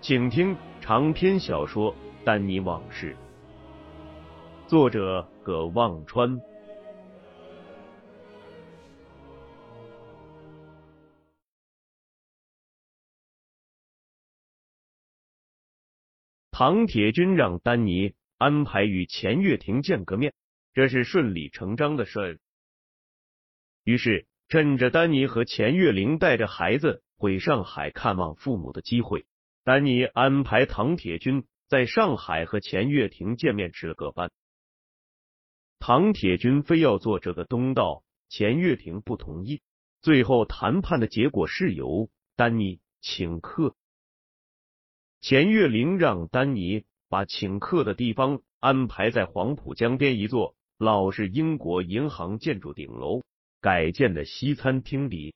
请听长篇小说《丹尼往事》，作者葛望川。唐铁军让丹尼安排与钱月亭见个面，这是顺理成章的事。于是，趁着丹尼和钱月玲带着孩子回上海看望父母的机会。丹尼安排唐铁军在上海和钱月亭见面吃了个饭。唐铁军非要做这个东道，钱月亭不同意。最后谈判的结果是由丹尼请客。钱月玲让丹尼把请客的地方安排在黄浦江边一座老式英国银行建筑顶楼改建的西餐厅里，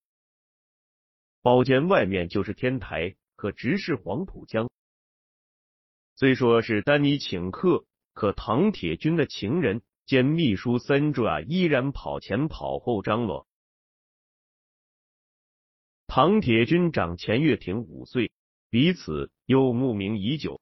包间外面就是天台。可直视黄浦江。虽说是丹尼请客，可唐铁军的情人兼秘书森卓啊，依然跑前跑后张罗。唐铁军长钱月亭五岁，彼此又慕名已久。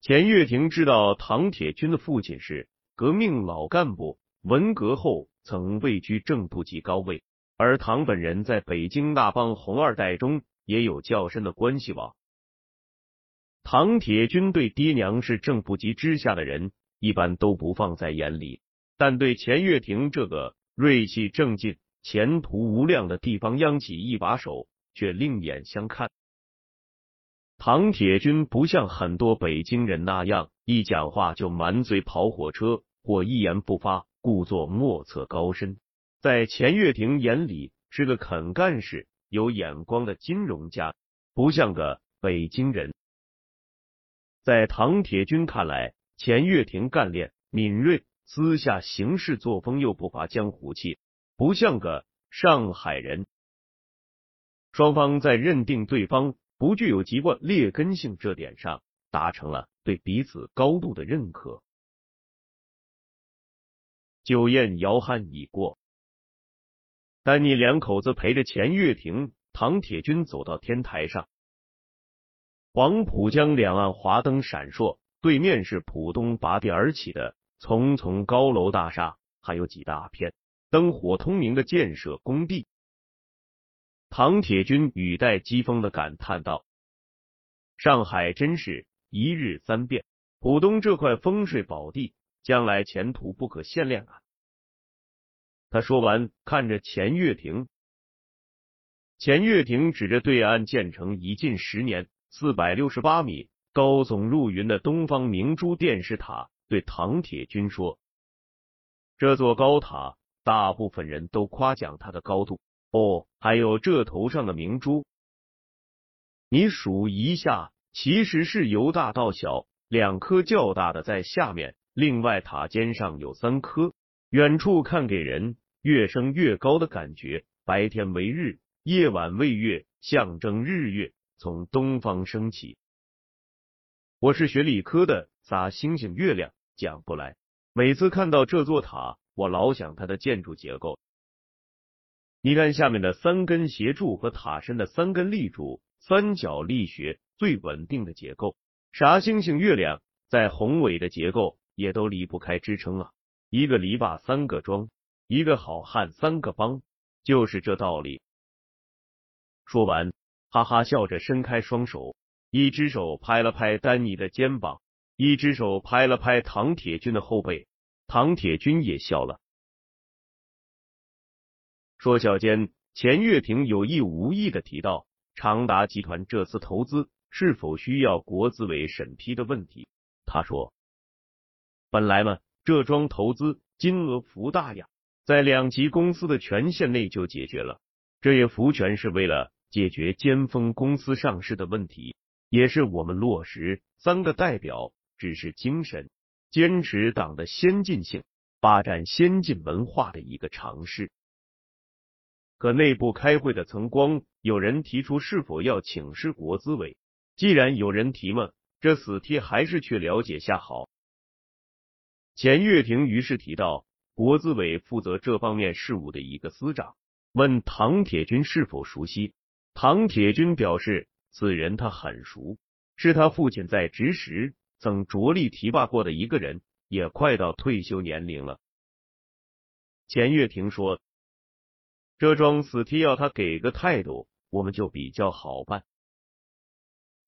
钱月亭知道唐铁军的父亲是革命老干部，文革后曾位居正部级高位，而唐本人在北京那帮红二代中。也有较深的关系网。唐铁军对爹娘是正部级之下的人，一般都不放在眼里，但对钱月亭这个锐气正劲、前途无量的地方央企一把手，却另眼相看。唐铁军不像很多北京人那样，一讲话就满嘴跑火车，或一言不发，故作莫测高深。在钱月亭眼里，是个肯干事。有眼光的金融家，不像个北京人。在唐铁军看来，钱月亭干练敏锐，私下行事作风又不乏江湖气，不像个上海人。双方在认定对方不具有籍贯劣根性这点上，达成了对彼此高度的认可。酒宴摇酣已过。丹尼两口子陪着钱月亭、唐铁军走到天台上，黄浦江两岸华灯闪烁，对面是浦东拔地而起的重重高楼大厦，还有几大片灯火通明的建设工地。唐铁军语带讥讽的感叹道：“上海真是一日三变，浦东这块风水宝地，将来前途不可限量啊！”他说完，看着钱月亭。钱月亭指着对岸建成已近十年、四百六十八米、高耸入云的东方明珠电视塔，对唐铁军说：“这座高塔，大部分人都夸奖它的高度。哦，还有这头上的明珠，你数一下，其实是由大到小，两颗较大的在下面，另外塔尖上有三颗。”远处看给人越升越高的感觉，白天为日，夜晚为月，象征日月从东方升起。我是学理科的，咋星星月亮讲不来？每次看到这座塔，我老想它的建筑结构。你看下面的三根斜柱和塔身的三根立柱，三角力学最稳定的结构，啥星星月亮再宏伟的结构也都离不开支撑啊。一个篱笆三个桩，一个好汉三个帮，就是这道理。说完，哈哈笑着伸开双手，一只手拍了拍丹尼的肩膀，一只手拍了拍唐铁军的后背。唐铁军也笑了，说笑间，钱月平有意无意的提到长达集团这次投资是否需要国资委审批的问题。他说：“本来嘛，这桩投资金额幅大呀。”在两级公司的权限内就解决了，这也福全是为了解决尖峰公司上市的问题，也是我们落实三个代表指示精神、坚持党的先进性、发展先进文化的一个尝试。可内部开会的曾光，有人提出是否要请示国资委？既然有人提嘛，这死贴还是去了解下好。钱月亭于是提到。国资委负责这方面事务的一个司长问唐铁军是否熟悉，唐铁军表示此人他很熟，是他父亲在职时曾着力提拔过的一个人，也快到退休年龄了。钱月亭说：“这桩死题要他给个态度，我们就比较好办。”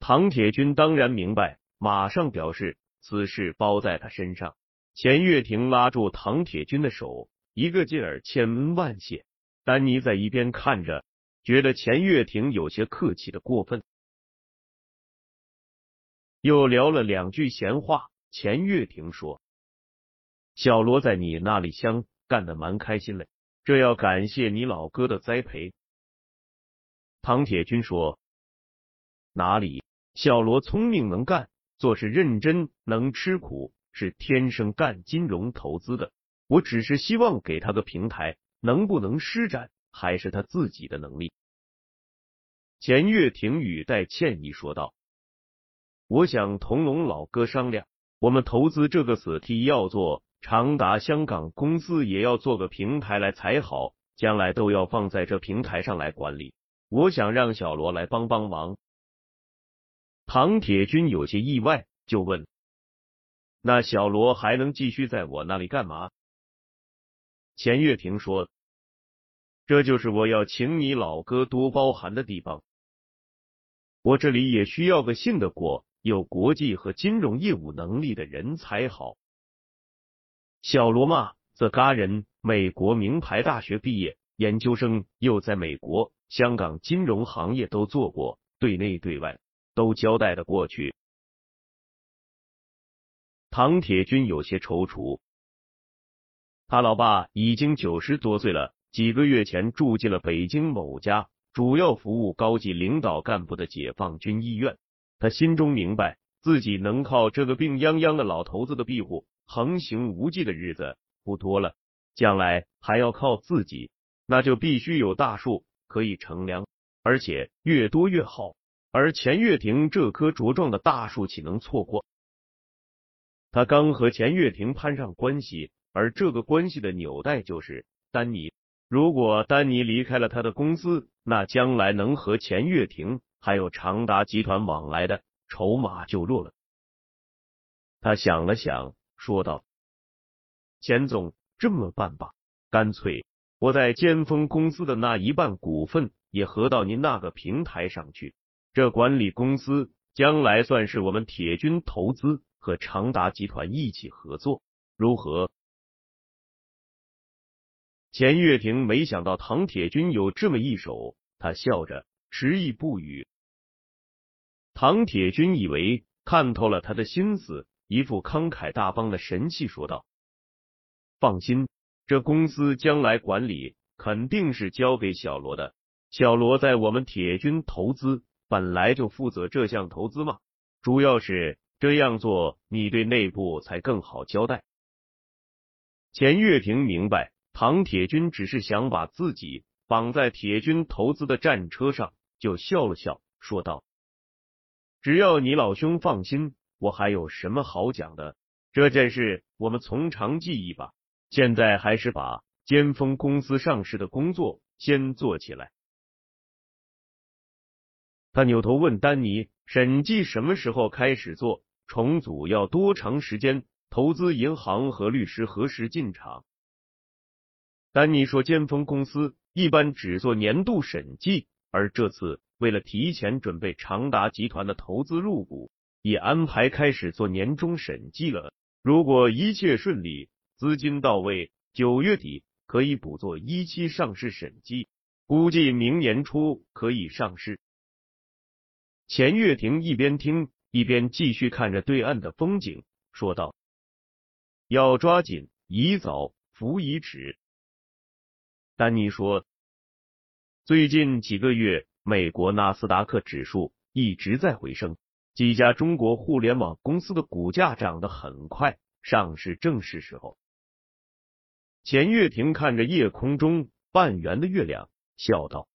唐铁军当然明白，马上表示此事包在他身上。钱月亭拉住唐铁军的手，一个劲儿千恩万谢。丹尼在一边看着，觉得钱月亭有些客气的过分。又聊了两句闲话，钱月亭说：“小罗在你那里乡干的蛮开心嘞，这要感谢你老哥的栽培。”唐铁军说：“哪里，小罗聪明能干，做事认真，能吃苦。”是天生干金融投资的，我只是希望给他个平台，能不能施展还是他自己的能力。钱月亭语带歉意说道：“我想同龙老哥商量，我们投资这个死 T 要做长达香港公司，也要做个平台来才好，将来都要放在这平台上来管理。我想让小罗来帮帮忙。”唐铁军有些意外，就问。那小罗还能继续在我那里干嘛？钱月亭说：“这就是我要请你老哥多包涵的地方。我这里也需要个信得过、有国际和金融业务能力的人才好。小罗嘛，这嘎人，美国名牌大学毕业，研究生又在美国、香港金融行业都做过，对内对外都交代的过去。”唐铁军有些踌躇，他老爸已经九十多岁了，几个月前住进了北京某家主要服务高级领导干部的解放军医院。他心中明白，自己能靠这个病殃殃的老头子的庇护横行无忌的日子不多了，将来还要靠自己，那就必须有大树可以乘凉，而且越多越好。而钱月亭这棵茁壮的大树，岂能错过？他刚和钱月亭攀上关系，而这个关系的纽带就是丹尼。如果丹尼离开了他的公司，那将来能和钱月亭还有长达集团往来的筹码就弱了。他想了想，说道：“钱总，这么办吧，干脆我在尖峰公司的那一半股份也合到您那个平台上去，这管理公司将来算是我们铁军投资。”和长达集团一起合作如何？钱月亭没想到唐铁军有这么一手，他笑着迟疑不语。唐铁军以为看透了他的心思，一副慷慨大方的神气说道：“放心，这公司将来管理肯定是交给小罗的。小罗在我们铁军投资本来就负责这项投资嘛，主要是。”这样做，你对内部才更好交代。钱月亭明白，唐铁军只是想把自己绑在铁军投资的战车上，就笑了笑，说道：“只要你老兄放心，我还有什么好讲的？这件事我们从长计议吧。现在还是把尖峰公司上市的工作先做起来。”他扭头问丹尼：“审计什么时候开始做？”重组要多长时间？投资银行和律师何时进场？丹尼说：“尖峰公司一般只做年度审计，而这次为了提前准备长达集团的投资入股，也安排开始做年终审计了。如果一切顺利，资金到位，九月底可以补做一期上市审计，估计明年初可以上市。钱月亭一边听一边继续看着对岸的风景，说道：“要抓紧，宜早不宜迟。”丹尼说：“最近几个月，美国纳斯达克指数一直在回升，几家中国互联网公司的股价涨得很快，上市正是时候。”钱月亭看着夜空中半圆的月亮，笑道：“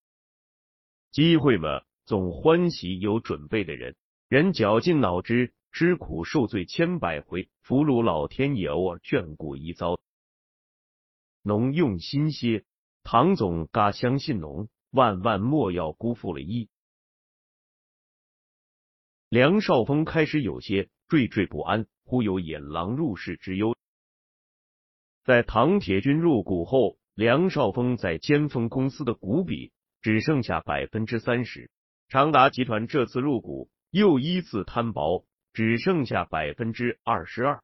机会嘛，总欢喜有准备的人。人绞尽脑汁，吃苦受罪千百回，俘虏老天爷偶尔眷顾一遭。侬用心些。”唐总嘎相信侬，万万莫要辜负了一。梁少峰开始有些惴惴不安，忽有引狼入室之忧。在唐铁军入股后，梁少峰在尖峰公司的股比只剩下百分之三十。长达集团这次入股又依次摊薄，只剩下百分之二十二。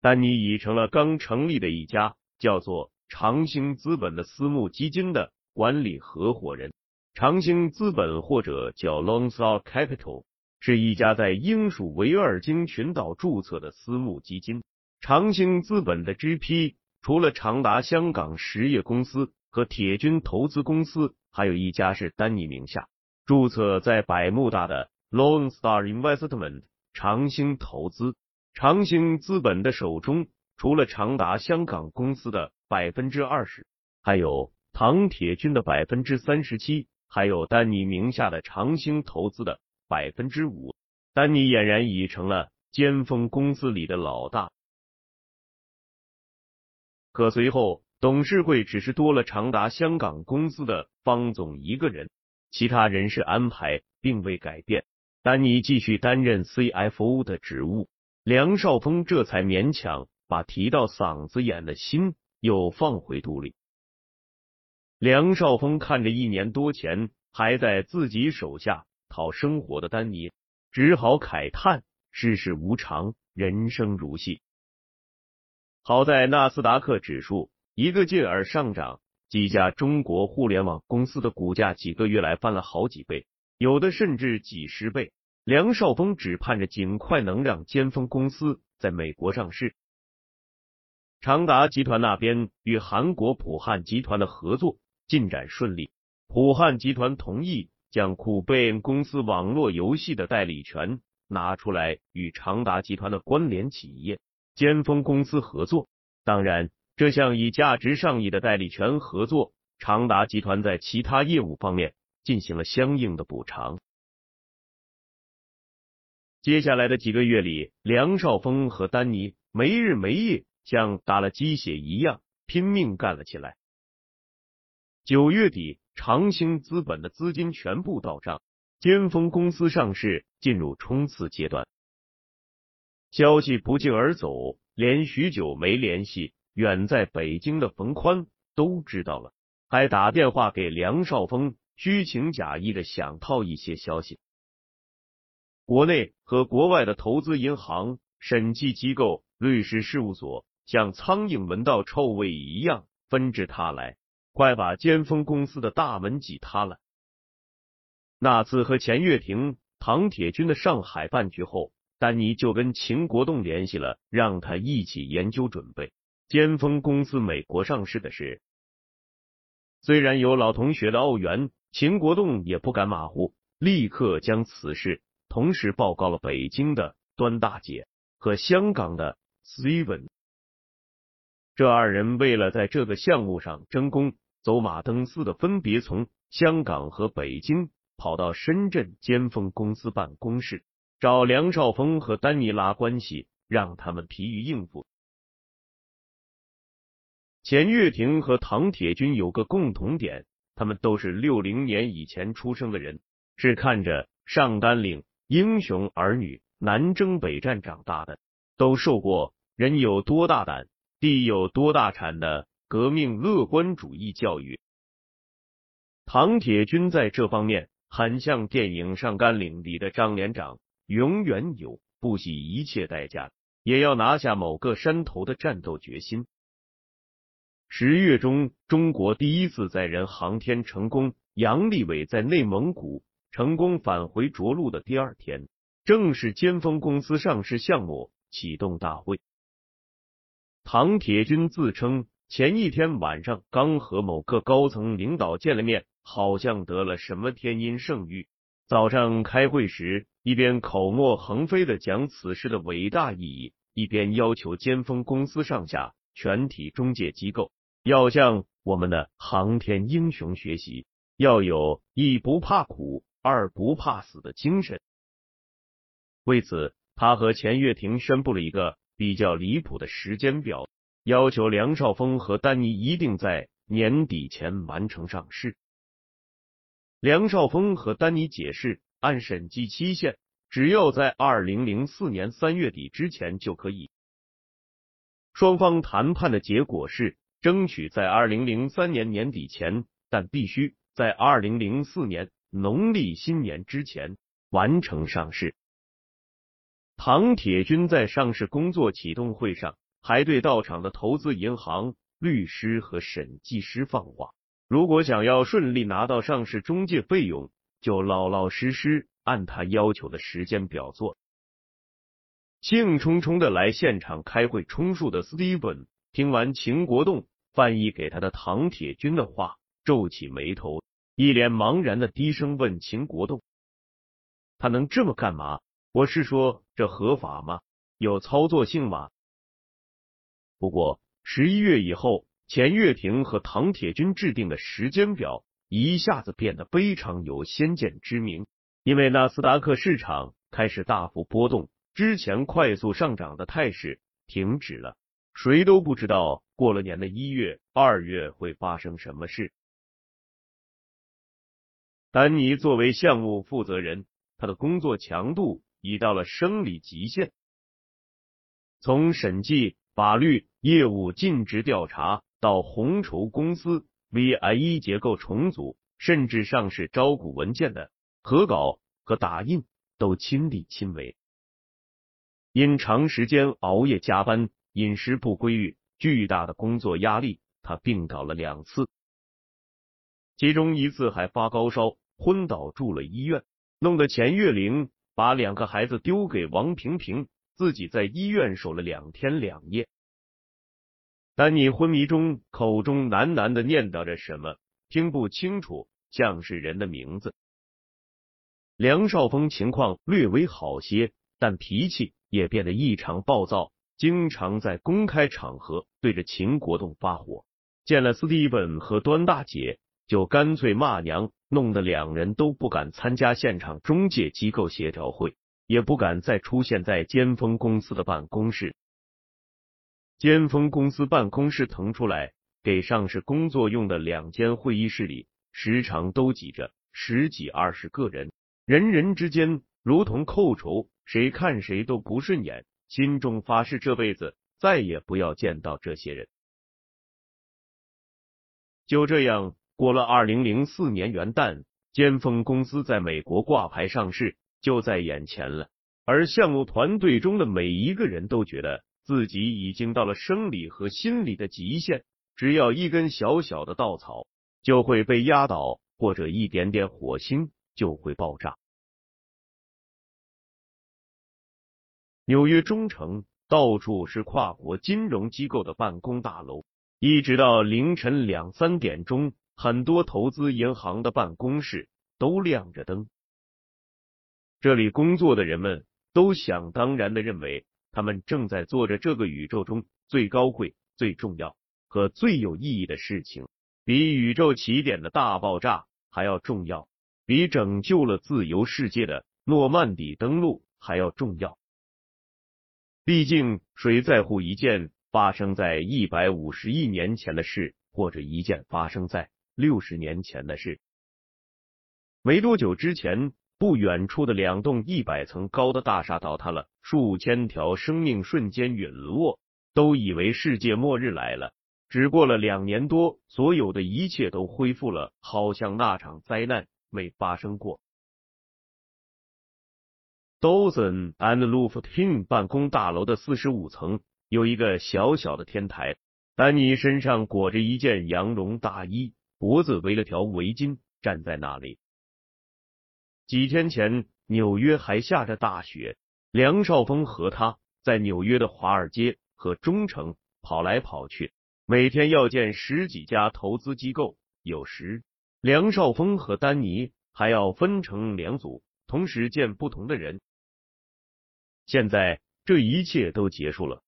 丹尼已成了刚成立的一家，叫做。长兴资本的私募基金的管理合伙人，长兴资本或者叫 Longstar Capital，是一家在英属维尔京群岛注册的私募基金。长兴资本的 GP 除了长达香港实业公司和铁军投资公司，还有一家是丹尼名下注册在百慕大的 Longstar Investment 长兴投资。长兴资本的手中除了长达香港公司的。百分之二十，还有唐铁军的百分之三十七，还有丹尼名下的长兴投资的百分之五。丹尼俨然已成了尖峰公司里的老大。可随后董事会只是多了长达香港公司的方总一个人，其他人事安排并未改变。丹尼继续担任 CFO 的职务，梁少峰这才勉强把提到嗓子眼的心。又放回肚里。梁少峰看着一年多前还在自己手下讨生活的丹尼，只好慨叹：世事无常，人生如戏。好在纳斯达克指数一个劲儿上涨，几家中国互联网公司的股价几个月来翻了好几倍，有的甚至几十倍。梁少峰只盼着尽快能让尖峰公司在美国上市。长达集团那边与韩国普汉集团的合作进展顺利，普汉集团同意将酷贝恩公司网络游戏的代理权拿出来与长达集团的关联企业尖峰公司合作。当然，这项以价值上亿的代理权合作，长达集团在其他业务方面进行了相应的补偿。接下来的几个月里，梁少峰和丹尼没日没夜。像打了鸡血一样拼命干了起来。九月底，长兴资本的资金全部到账，尖峰公司上市进入冲刺阶段。消息不胫而走，连许久没联系远在北京的冯宽都知道了，还打电话给梁少峰，虚情假意的想套一些消息。国内和国外的投资银行、审计机构、律师事务所。像苍蝇闻到臭味一样纷至沓来，快把尖峰公司的大门挤塌了。那次和钱月亭、唐铁军的上海饭局后，丹尼就跟秦国栋联系了，让他一起研究准备尖峰公司美国上市的事。虽然有老同学的奥援，秦国栋也不敢马虎，立刻将此事同时报告了北京的端大姐和香港的 Steven。这二人为了在这个项目上争功，走马灯似的分别从香港和北京跑到深圳尖峰公司办公室，找梁少峰和丹尼拉关系，让他们疲于应付。钱月亭和唐铁军有个共同点，他们都是六零年以前出生的人，是看着上甘岭英雄儿女南征北战长大的，都受过人有多大胆。地有多大产的革命乐观主义教育。唐铁军在这方面很像电影《上甘岭》里的张连长，永远有不惜一切代价也要拿下某个山头的战斗决心。十月中，中国第一次载人航天成功。杨利伟在内蒙古成功返回着陆的第二天，正是尖峰公司上市项目启动大会。唐铁军自称前一天晚上刚和某个高层领导见了面，好像得了什么天音圣谕。早上开会时，一边口沫横飞的讲此事的伟大意义，一边要求尖峰公司上下全体中介机构要向我们的航天英雄学习。要有一不怕苦，二不怕死的精神。为此，他和钱月亭宣布了一个比较离谱的时间表，要求梁少峰和丹尼一定在年底前完成上市。梁少峰和丹尼解释，按审计期限，只要在二零零四年三月底之前就可以。双方谈判的结果是，争取在二零零三年年底前，但必须。在二零零四年农历新年之前完成上市。唐铁军在上市工作启动会上还对到场的投资银行、律师和审计师放话：如果想要顺利拿到上市中介费用，就老老实实按他要求的时间表做。兴冲冲的来现场开会充数的斯蒂文，听完秦国栋翻译给他的唐铁军的话。皱起眉头，一脸茫然的低声问秦国栋：“他能这么干嘛？我是说，这合法吗？有操作性吗？”不过十一月以后，钱月亭和唐铁军制定的时间表一下子变得非常有先见之明，因为纳斯达克市场开始大幅波动，之前快速上涨的态势停止了。谁都不知道过了年的一月、二月会发生什么事。丹尼作为项目负责人，他的工作强度已到了生理极限。从审计、法律、业务尽职调查，到红筹公司 VIE 结构重组，甚至上市招股文件的核稿和打印，都亲力亲为。因长时间熬夜加班、饮食不规律、巨大的工作压力，他病倒了两次，其中一次还发高烧。昏倒住了医院，弄得钱月玲把两个孩子丢给王平平，自己在医院守了两天两夜。丹尼昏迷中口中喃喃的念叨着什么，听不清楚，像是人的名字。梁少峰情况略微好些，但脾气也变得异常暴躁，经常在公开场合对着秦国栋发火，见了斯蒂芬和端大姐就干脆骂娘。弄得两人都不敢参加现场中介机构协调会，也不敢再出现在尖峰公司的办公室。尖峰公司办公室腾出来给上市工作用的两间会议室里，时常都挤着十几二十个人，人人之间如同寇仇，谁看谁都不顺眼，心中发誓这辈子再也不要见到这些人。就这样。过了二零零四年元旦，尖峰公司在美国挂牌上市就在眼前了。而项目团队中的每一个人都觉得自己已经到了生理和心理的极限，只要一根小小的稻草就会被压倒，或者一点点火星就会爆炸。纽约中城到处是跨国金融机构的办公大楼，一直到凌晨两三点钟。很多投资银行的办公室都亮着灯，这里工作的人们都想当然的认为，他们正在做着这个宇宙中最高贵、最重要和最有意义的事情，比宇宙起点的大爆炸还要重要，比拯救了自由世界的诺曼底登陆还要重要。毕竟，谁在乎一件发生在一百五十亿年前的事，或者一件发生在？六十年前的事，没多久之前，不远处的两栋一百层高的大厦倒塌了，数千条生命瞬间陨落，都以为世界末日来了。只过了两年多，所有的一切都恢复了，好像那场灾难没发生过。Dowson and Luftin 办公大楼的四十五层有一个小小的天台，丹尼身上裹着一件羊绒大衣，脖子围了条围巾，站在那里。几天前，纽约还下着大雪，梁少峰和他在纽约的华尔街和中城跑来跑去。每天要见十几家投资机构，有时梁少峰和丹尼还要分成两组，同时见不同的人。现在这一切都结束了。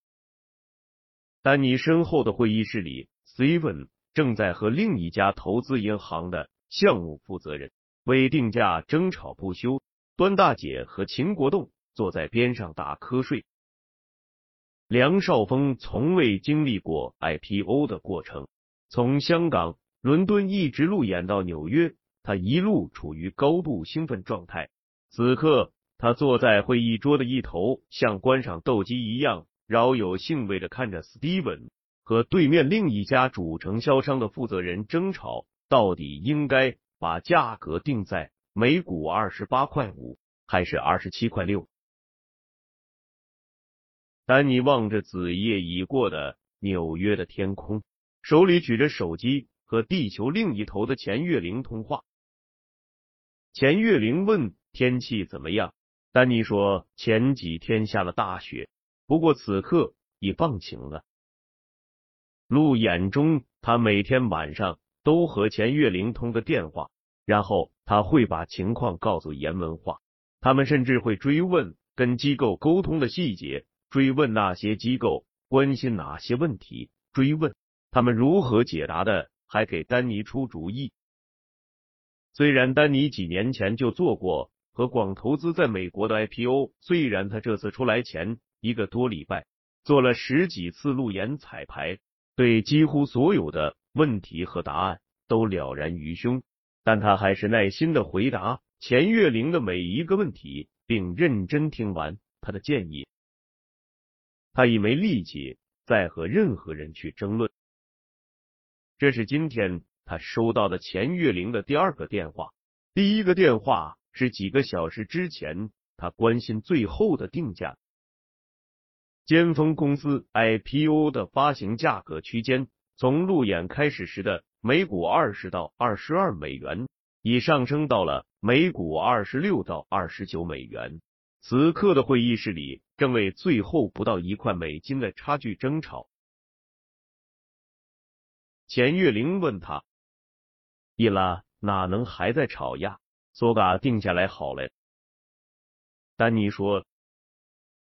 丹尼身后的会议室里，Steven 正在和另一家投资银行的项目负责人为定价争吵不休。端大姐和秦国栋坐在边上打瞌睡。梁少峰从未经历过 IPO 的过程，从香港、伦敦一直路演到纽约，他一路处于高度兴奋状态。此刻，他坐在会议桌的一头，像观赏斗鸡一样，饶有兴味的看着 Steven 和对面另一家主承销商的负责人争吵，到底应该把价格定在每股二十八块五，还是二十七块六？丹尼望着子夜已过的纽约的天空，手里举着手机和地球另一头的钱月玲通话。钱月玲问天气怎么样，丹尼说前几天下了大雪，不过此刻已放晴了。路演中，他每天晚上都和钱月玲通个电话，然后他会把情况告诉严文化，他们甚至会追问跟机构沟通的细节。追问那些机构关心哪些问题，追问他们如何解答的，还给丹尼出主意。虽然丹尼几年前就做过和广投资在美国的 IPO，虽然他这次出来前一个多礼拜做了十几次路演彩排，对几乎所有的问题和答案都了然于胸，但他还是耐心的回答钱月玲的每一个问题，并认真听完他的建议。他已没力气再和任何人去争论。这是今天他收到的钱月玲的第二个电话。第一个电话是几个小时之前，他关心最后的定价。尖峰公司 IPO 的发行价格区间，从路演开始时的每股二十到二十二美元，已上升到了每股二十六到二十九美元。此刻的会议室里正为最后不到一块美金的差距争吵。钱月玲问他：“伊拉哪能还在吵呀？索嘎定下来好了。”丹尼说：“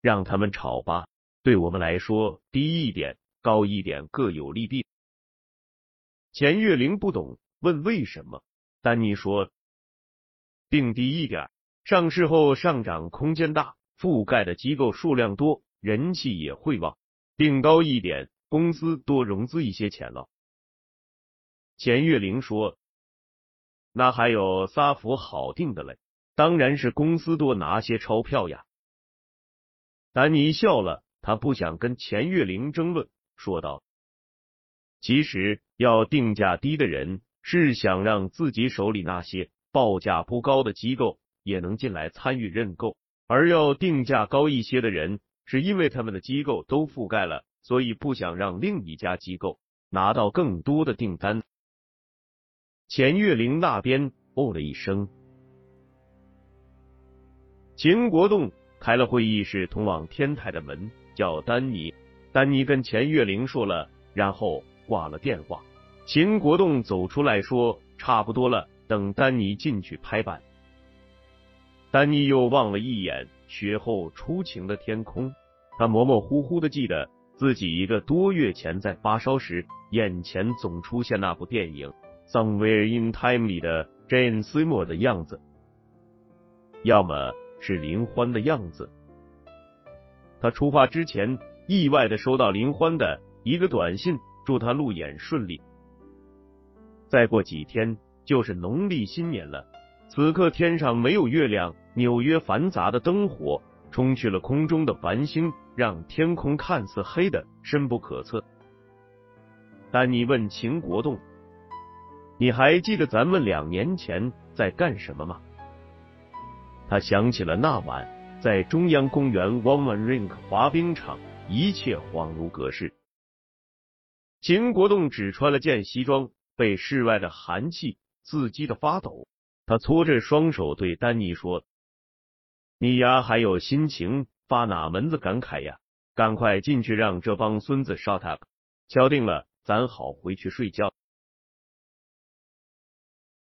让他们吵吧，对我们来说，低一点、高一点各有利弊。”钱月玲不懂，问为什么？丹尼说：“定低一点。”上市后上涨空间大，覆盖的机构数量多，人气也会旺。定高一点，公司多融资一些钱了。钱月玲说：“那还有仨福好定的嘞，当然是公司多拿些钞票呀。”丹尼笑了，他不想跟钱月玲争论，说道：“其实要定价低的人，是想让自己手里那些报价不高的机构。”也能进来参与认购，而要定价高一些的人，是因为他们的机构都覆盖了，所以不想让另一家机构拿到更多的订单。钱月玲那边哦了一声，秦国栋开了会议室通往天台的门，叫丹尼。丹尼跟钱月玲说了，然后挂了电话。秦国栋走出来说：“差不多了，等丹尼进去拍板。”丹尼又望了一眼雪后初晴的天空，他模模糊糊的记得自己一个多月前在发烧时，眼前总出现那部电影《Somewhere in Time》里的 Jane Seymour 的样子，要么是林欢的样子。他出发之前，意外的收到林欢的一个短信，祝他路演顺利。再过几天就是农历新年了。此刻天上没有月亮，纽约繁杂的灯火冲去了空中的繁星，让天空看似黑的深不可测。丹尼问秦国栋：“你还记得咱们两年前在干什么吗？”他想起了那晚在中央公园 Woman Rink 滑冰场，一切恍如隔世。秦国栋只穿了件西装，被室外的寒气刺激的发抖。他搓着双手对丹尼说：“你丫，还有心情发哪门子感慨呀？赶快进去让这帮孙子 shut up，敲定了。”咱好回去睡觉。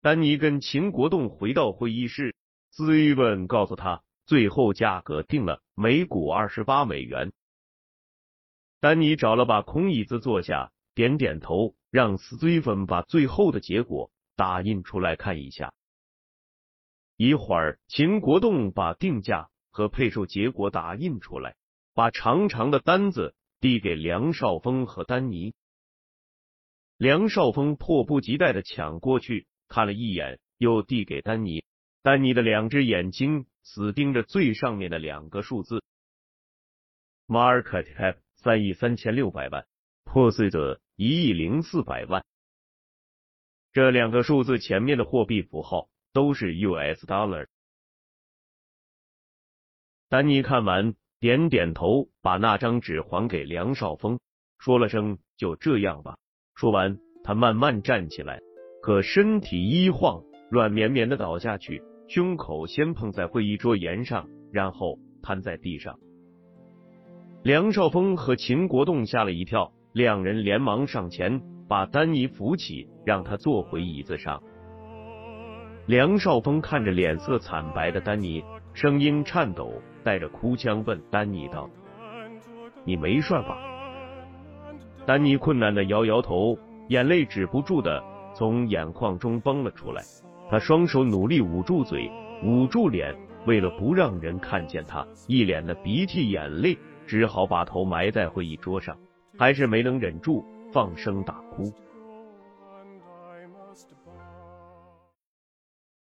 丹尼跟秦国栋回到会议室，斯蒂文告诉他，最后价格定了每股二十八美元。丹尼找了把空椅子坐下，点点头，让斯蒂芬把最后的结果打印出来看一下。一会儿，秦国栋把定价和配售结果打印出来，把长长的单子递给梁少峰和丹尼。梁少峰迫不及待的抢过去，看了一眼，又递给丹尼。丹尼的两只眼睛死盯着最上面的两个数字：market cap 三亿三千六百万，破碎者一亿零四百万。这两个数字前面的货币符号都是 US dollar。丹尼看完，点点头，把那张纸还给梁少峰，说了声：“就这样吧。”说完，他慢慢站起来，可身体一晃，软绵绵的倒下去，胸口先碰在会议桌沿上，然后瘫在地上。梁少峰和秦国栋吓了一跳，两人连忙上前把丹尼扶起，让他坐回椅子上。梁少峰看着脸色惨白的丹尼，声音颤抖，带着哭腔问丹尼道：“你没事吧？”丹尼困难的摇摇头，眼泪止不住的从眼眶中崩了出来。他双手努力捂住嘴，捂住脸，为了不让人看见他一脸的鼻涕眼泪，只好把头埋在会议桌上，还是没能忍住放声大哭。